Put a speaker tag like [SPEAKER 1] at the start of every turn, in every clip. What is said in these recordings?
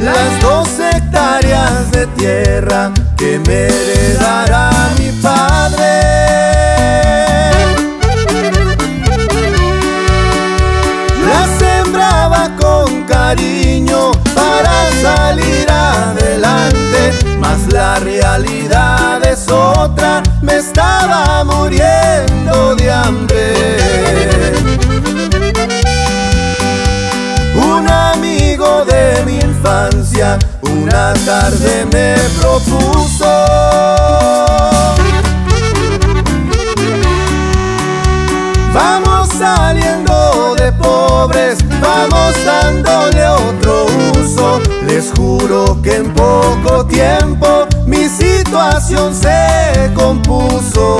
[SPEAKER 1] Las dos hectáreas de tierra que me estaba muriendo de hambre. Un amigo de mi infancia una tarde me propuso Vamos saliendo de pobres, vamos dándole otro uso. Les juro que en poco tiempo mi situación se compuso.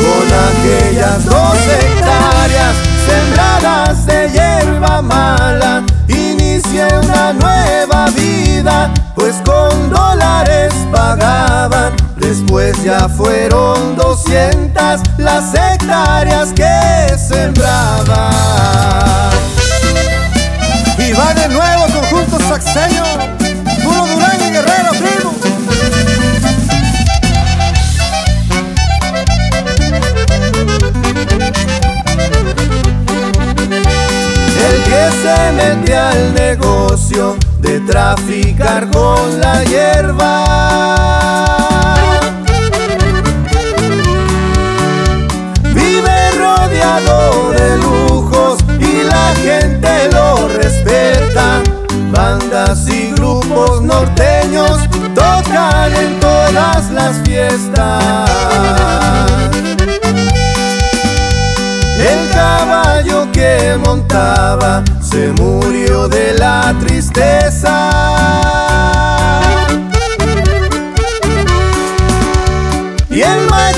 [SPEAKER 1] Con aquellas dos hectáreas sembradas de hierba mala, inicié una nueva vida, pues con dólares pagaban. Después ya fueron 200 las hectáreas que sembraba.
[SPEAKER 2] Y va de nuevo conjunto saxeño,
[SPEAKER 1] se al negocio de traficar con la hierba. Vive rodeado de lujos y la gente lo respeta. Bandas y grupos norteños tocan en todas las fiestas. El caballo que montaba se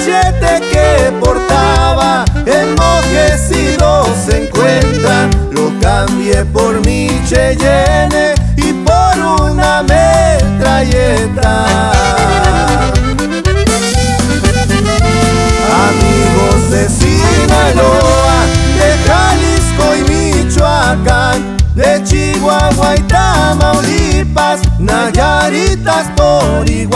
[SPEAKER 1] machete que portaba enmojecido se encuentra. Lo cambié por mi Cheyenne y por una metralleta. Amigos de Sinaloa, de Jalisco y Michoacán, de Chihuahua y Tamaulipas, Nayaritas por igual.